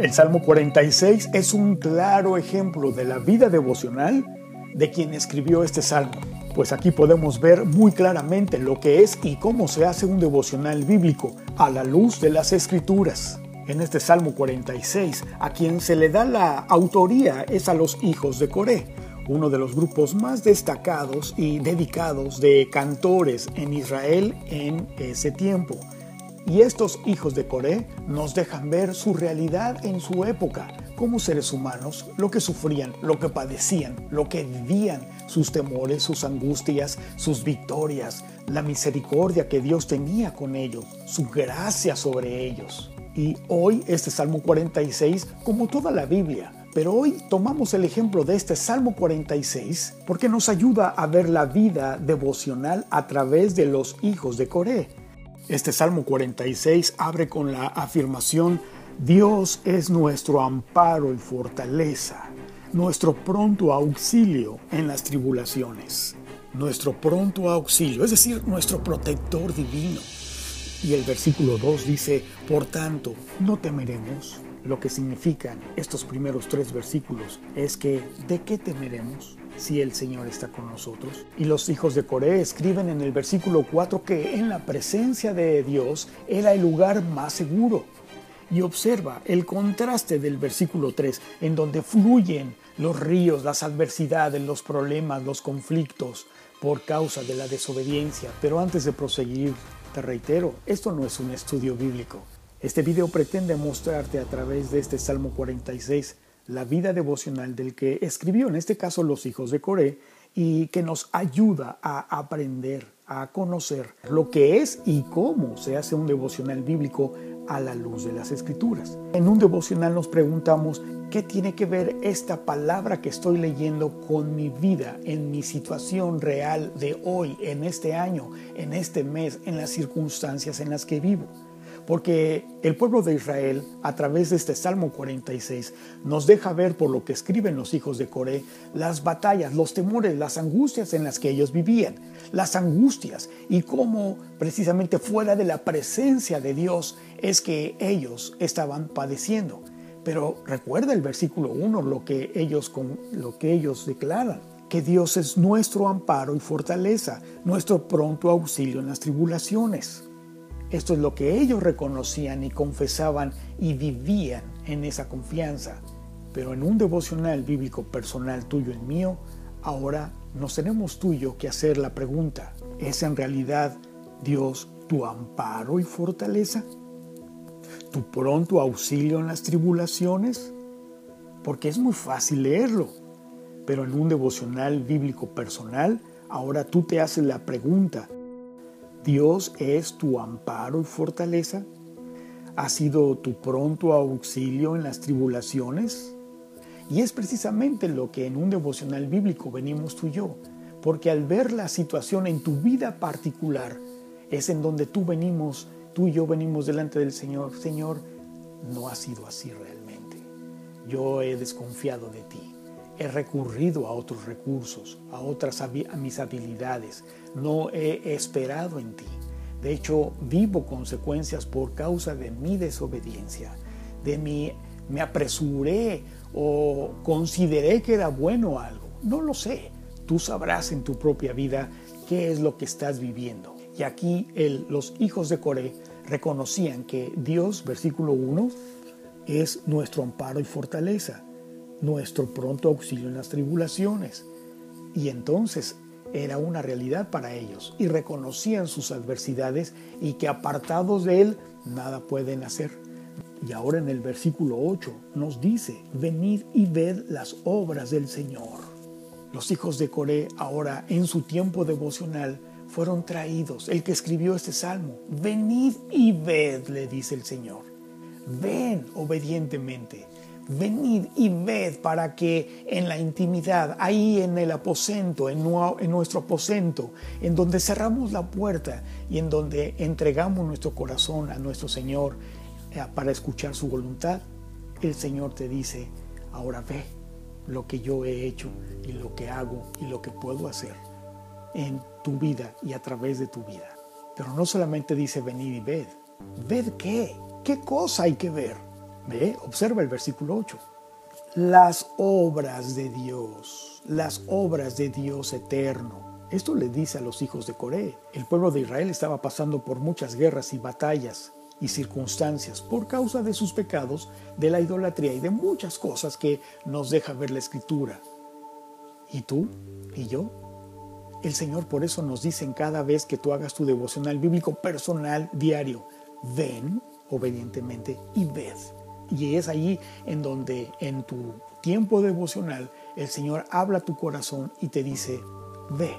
El Salmo 46 es un claro ejemplo de la vida devocional de quien escribió este salmo, pues aquí podemos ver muy claramente lo que es y cómo se hace un devocional bíblico a la luz de las escrituras. En este Salmo 46, a quien se le da la autoría es a los hijos de Coré, uno de los grupos más destacados y dedicados de cantores en Israel en ese tiempo. Y estos hijos de Coré nos dejan ver su realidad en su época, como seres humanos, lo que sufrían, lo que padecían, lo que vivían, sus temores, sus angustias, sus victorias, la misericordia que Dios tenía con ellos, su gracia sobre ellos. Y hoy este Salmo 46, como toda la Biblia, pero hoy tomamos el ejemplo de este Salmo 46 porque nos ayuda a ver la vida devocional a través de los hijos de Coré. Este Salmo 46 abre con la afirmación, Dios es nuestro amparo y fortaleza, nuestro pronto auxilio en las tribulaciones, nuestro pronto auxilio, es decir, nuestro protector divino. Y el versículo 2 dice, por tanto, no temeremos. Lo que significan estos primeros tres versículos es que, ¿de qué temeremos? Si el Señor está con nosotros. Y los hijos de Coré escriben en el versículo 4 que en la presencia de Dios era el lugar más seguro. Y observa el contraste del versículo 3, en donde fluyen los ríos, las adversidades, los problemas, los conflictos por causa de la desobediencia. Pero antes de proseguir, te reitero, esto no es un estudio bíblico. Este video pretende mostrarte a través de este Salmo 46 la vida devocional del que escribió, en este caso, los hijos de Coré, y que nos ayuda a aprender, a conocer lo que es y cómo se hace un devocional bíblico a la luz de las escrituras. En un devocional nos preguntamos, ¿qué tiene que ver esta palabra que estoy leyendo con mi vida, en mi situación real de hoy, en este año, en este mes, en las circunstancias en las que vivo? Porque el pueblo de Israel, a través de este Salmo 46, nos deja ver por lo que escriben los hijos de Coré las batallas, los temores, las angustias en las que ellos vivían, las angustias y cómo precisamente fuera de la presencia de Dios es que ellos estaban padeciendo. Pero recuerda el versículo 1, lo que ellos, lo que ellos declaran que Dios es nuestro amparo y fortaleza, nuestro pronto auxilio en las tribulaciones. Esto es lo que ellos reconocían y confesaban y vivían en esa confianza. Pero en un devocional bíblico personal tuyo y mío, ahora nos tenemos tuyo que hacer la pregunta, ¿es en realidad Dios tu amparo y fortaleza? ¿Tu pronto auxilio en las tribulaciones? Porque es muy fácil leerlo, pero en un devocional bíblico personal, ahora tú te haces la pregunta, Dios es tu amparo y fortaleza. ¿Ha sido tu pronto auxilio en las tribulaciones? Y es precisamente lo que en un devocional bíblico venimos tú y yo, porque al ver la situación en tu vida particular, es en donde tú venimos, tú y yo venimos delante del Señor. Señor, no ha sido así realmente. Yo he desconfiado de ti he recurrido a otros recursos, a otras a mis habilidades, no he esperado en ti. De hecho, vivo consecuencias por causa de mi desobediencia, de mi me apresuré o consideré que era bueno algo. No lo sé. Tú sabrás en tu propia vida qué es lo que estás viviendo. Y aquí los hijos de Coré reconocían que Dios, versículo 1, es nuestro amparo y fortaleza nuestro pronto auxilio en las tribulaciones. Y entonces era una realidad para ellos y reconocían sus adversidades y que apartados de Él nada pueden hacer. Y ahora en el versículo 8 nos dice, venid y ved las obras del Señor. Los hijos de Coré ahora en su tiempo devocional fueron traídos. El que escribió este salmo, venid y ved, le dice el Señor. Ven obedientemente venid y ved para que en la intimidad, ahí en el aposento, en, nuestro aposento, en donde cerramos la puerta y en donde entregamos nuestro corazón a nuestro Señor eh, para escuchar su voluntad, el Señor te dice, ahora ve lo que yo he hecho y lo que hago y lo que puedo hacer en tu vida y a través de tu vida. Pero no solamente dice venid y ved, ved qué, qué cosa hay que ver Ve, observa el versículo 8. Las obras de Dios, las obras de Dios eterno. Esto le dice a los hijos de Coré. El pueblo de Israel estaba pasando por muchas guerras y batallas y circunstancias por causa de sus pecados, de la idolatría y de muchas cosas que nos deja ver la escritura. ¿Y tú? ¿Y yo? El Señor por eso nos dice en cada vez que tú hagas tu devocional bíblico personal diario, ven obedientemente y ved. Y es allí en donde en tu tiempo devocional el Señor habla a tu corazón y te dice, ve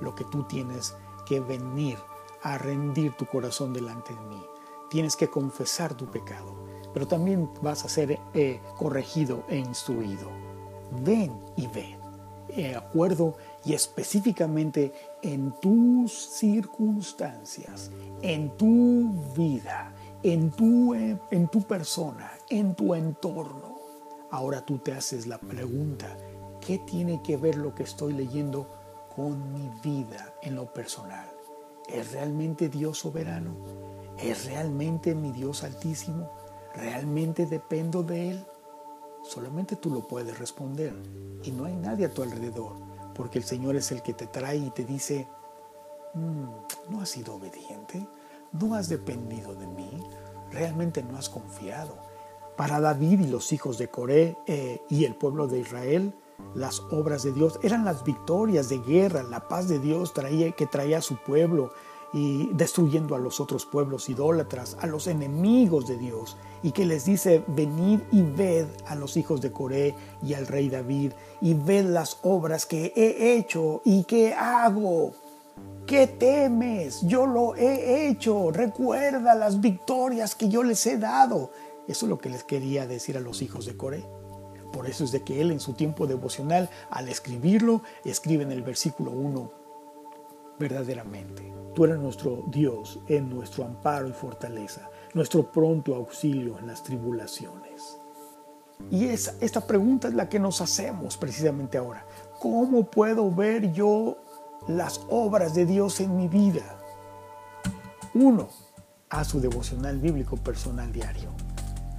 lo que tú tienes que venir a rendir tu corazón delante de mí. Tienes que confesar tu pecado, pero también vas a ser eh, corregido e instruido. Ven y ve, de acuerdo y específicamente en tus circunstancias, en tu vida, en tu, en tu persona, en tu entorno. Ahora tú te haces la pregunta, ¿qué tiene que ver lo que estoy leyendo con mi vida en lo personal? ¿Es realmente Dios soberano? ¿Es realmente mi Dios altísimo? ¿Realmente dependo de Él? Solamente tú lo puedes responder y no hay nadie a tu alrededor, porque el Señor es el que te trae y te dice, mm, no has sido obediente, no has dependido de mí, realmente no has confiado. Para David y los hijos de Coré eh, y el pueblo de Israel, las obras de Dios eran las victorias de guerra, la paz de Dios traía, que traía a su pueblo y destruyendo a los otros pueblos idólatras, a los enemigos de Dios, y que les dice, venid y ved a los hijos de Coré y al rey David, y ved las obras que he hecho y que hago. ¿Qué temes? Yo lo he hecho. Recuerda las victorias que yo les he dado. Eso es lo que les quería decir a los hijos de Coré. Por eso es de que él en su tiempo devocional, al escribirlo, escribe en el versículo 1, verdaderamente, tú eres nuestro Dios, en nuestro amparo y fortaleza, nuestro pronto auxilio en las tribulaciones. Y esta pregunta es la que nos hacemos precisamente ahora. ¿Cómo puedo ver yo las obras de Dios en mi vida. Uno, a su devocional bíblico personal diario.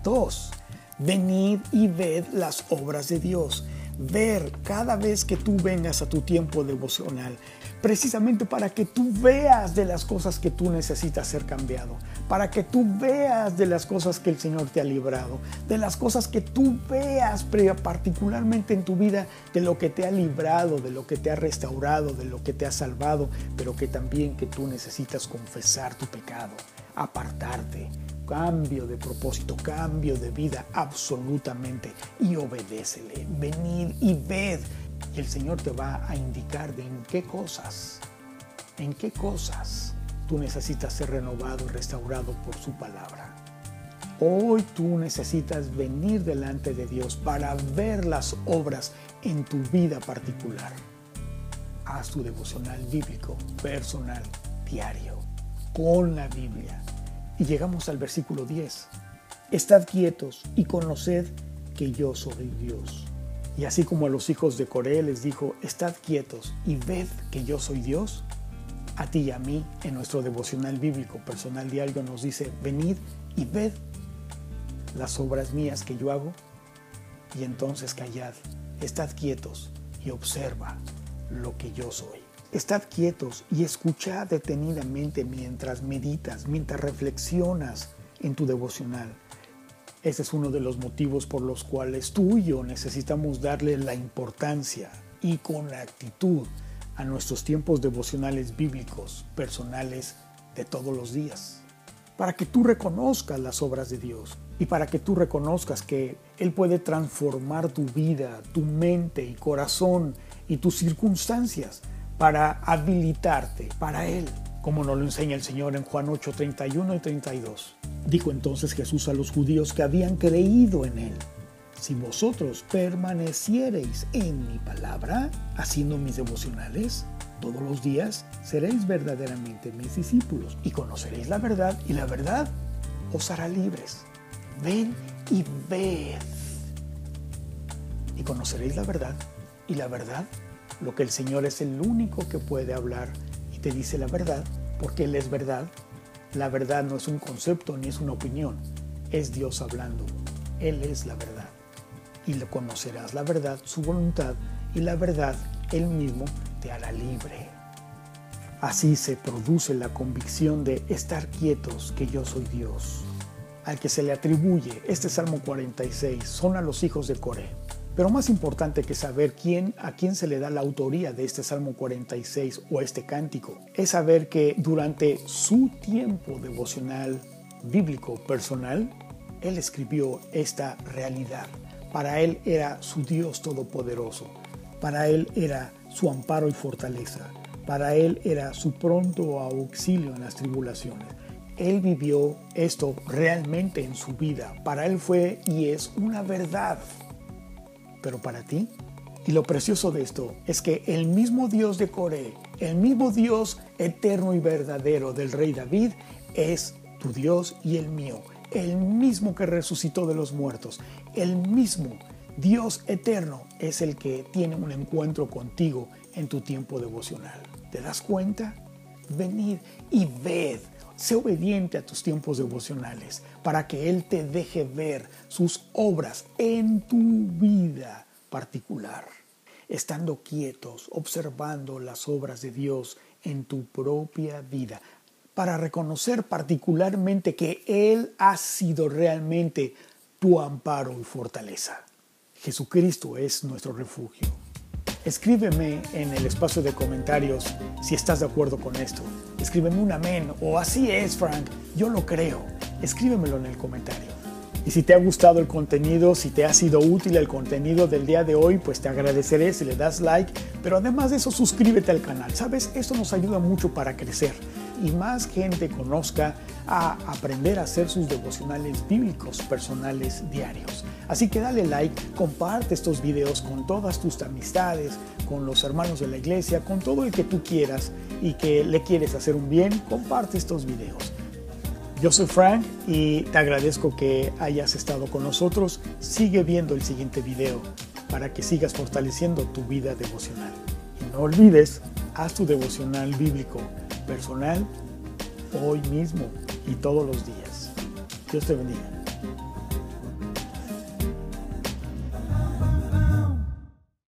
Dos, venid y ved las obras de Dios ver cada vez que tú vengas a tu tiempo devocional, precisamente para que tú veas de las cosas que tú necesitas ser cambiado, para que tú veas de las cosas que el Señor te ha librado, de las cosas que tú veas particularmente en tu vida, de lo que te ha librado, de lo que te ha restaurado, de lo que te ha salvado, pero que también que tú necesitas confesar tu pecado, apartarte, cambio de propósito, cambio de vida absolutamente y obedécele. Venid y ved. El Señor te va a indicar de en qué cosas, en qué cosas tú necesitas ser renovado y restaurado por su palabra. Hoy tú necesitas venir delante de Dios para ver las obras en tu vida particular. Haz tu devocional bíblico, personal, diario, con la Biblia y llegamos al versículo 10. Estad quietos y conoced que yo soy Dios. Y así como a los hijos de Coré les dijo, estad quietos y ved que yo soy Dios, a ti y a mí en nuestro devocional bíblico personal diario nos dice, venid y ved las obras mías que yo hago y entonces callad, estad quietos y observa lo que yo soy. Estad quietos y escuchad detenidamente mientras meditas, mientras reflexionas en tu devocional. Ese es uno de los motivos por los cuales tú y yo necesitamos darle la importancia y con actitud a nuestros tiempos devocionales bíblicos, personales de todos los días. Para que tú reconozcas las obras de Dios y para que tú reconozcas que Él puede transformar tu vida, tu mente y corazón y tus circunstancias para habilitarte para Él, como nos lo enseña el Señor en Juan 8, 31 y 32. Dijo entonces Jesús a los judíos que habían creído en Él. Si vosotros permaneciereis en mi palabra, haciendo mis devocionales, todos los días seréis verdaderamente mis discípulos y conoceréis la verdad y la verdad os hará libres. Ven y ved. Y conoceréis la verdad y la verdad lo que el Señor es el único que puede hablar y te dice la verdad, porque Él es verdad. La verdad no es un concepto ni es una opinión, es Dios hablando Él es la verdad. Y le conocerás la verdad, su voluntad, y la verdad, Él mismo te hará libre. Así se produce la convicción de estar quietos que yo soy Dios. Al que se le atribuye este Salmo 46 son a los hijos de Coré. Pero más importante que saber quién a quién se le da la autoría de este Salmo 46 o este cántico, es saber que durante su tiempo devocional bíblico personal, él escribió esta realidad. Para él era su Dios todopoderoso. Para él era su amparo y fortaleza. Para él era su pronto auxilio en las tribulaciones. Él vivió esto realmente en su vida. Para él fue y es una verdad pero para ti. Y lo precioso de esto es que el mismo Dios de Coré, el mismo Dios eterno y verdadero del rey David, es tu Dios y el mío. El mismo que resucitó de los muertos, el mismo Dios eterno es el que tiene un encuentro contigo en tu tiempo devocional. ¿Te das cuenta? Venid y ved. Sé obediente a tus tiempos devocionales para que Él te deje ver sus obras en tu vida particular, estando quietos, observando las obras de Dios en tu propia vida, para reconocer particularmente que Él ha sido realmente tu amparo y fortaleza. Jesucristo es nuestro refugio. Escríbeme en el espacio de comentarios si estás de acuerdo con esto. Escríbeme un amén o así es, Frank, yo lo creo. Escríbemelo en el comentario. Y si te ha gustado el contenido, si te ha sido útil el contenido del día de hoy, pues te agradeceré si le das like, pero además de eso suscríbete al canal. Sabes, esto nos ayuda mucho para crecer y más gente conozca a aprender a hacer sus devocionales bíblicos personales diarios. Así que dale like, comparte estos videos con todas tus amistades, con los hermanos de la iglesia, con todo el que tú quieras y que le quieres hacer un bien, comparte estos videos. Yo soy Frank y te agradezco que hayas estado con nosotros. Sigue viendo el siguiente video para que sigas fortaleciendo tu vida devocional. Y no olvides, haz tu devocional bíblico personal hoy mismo y todos los días. Dios te bendiga.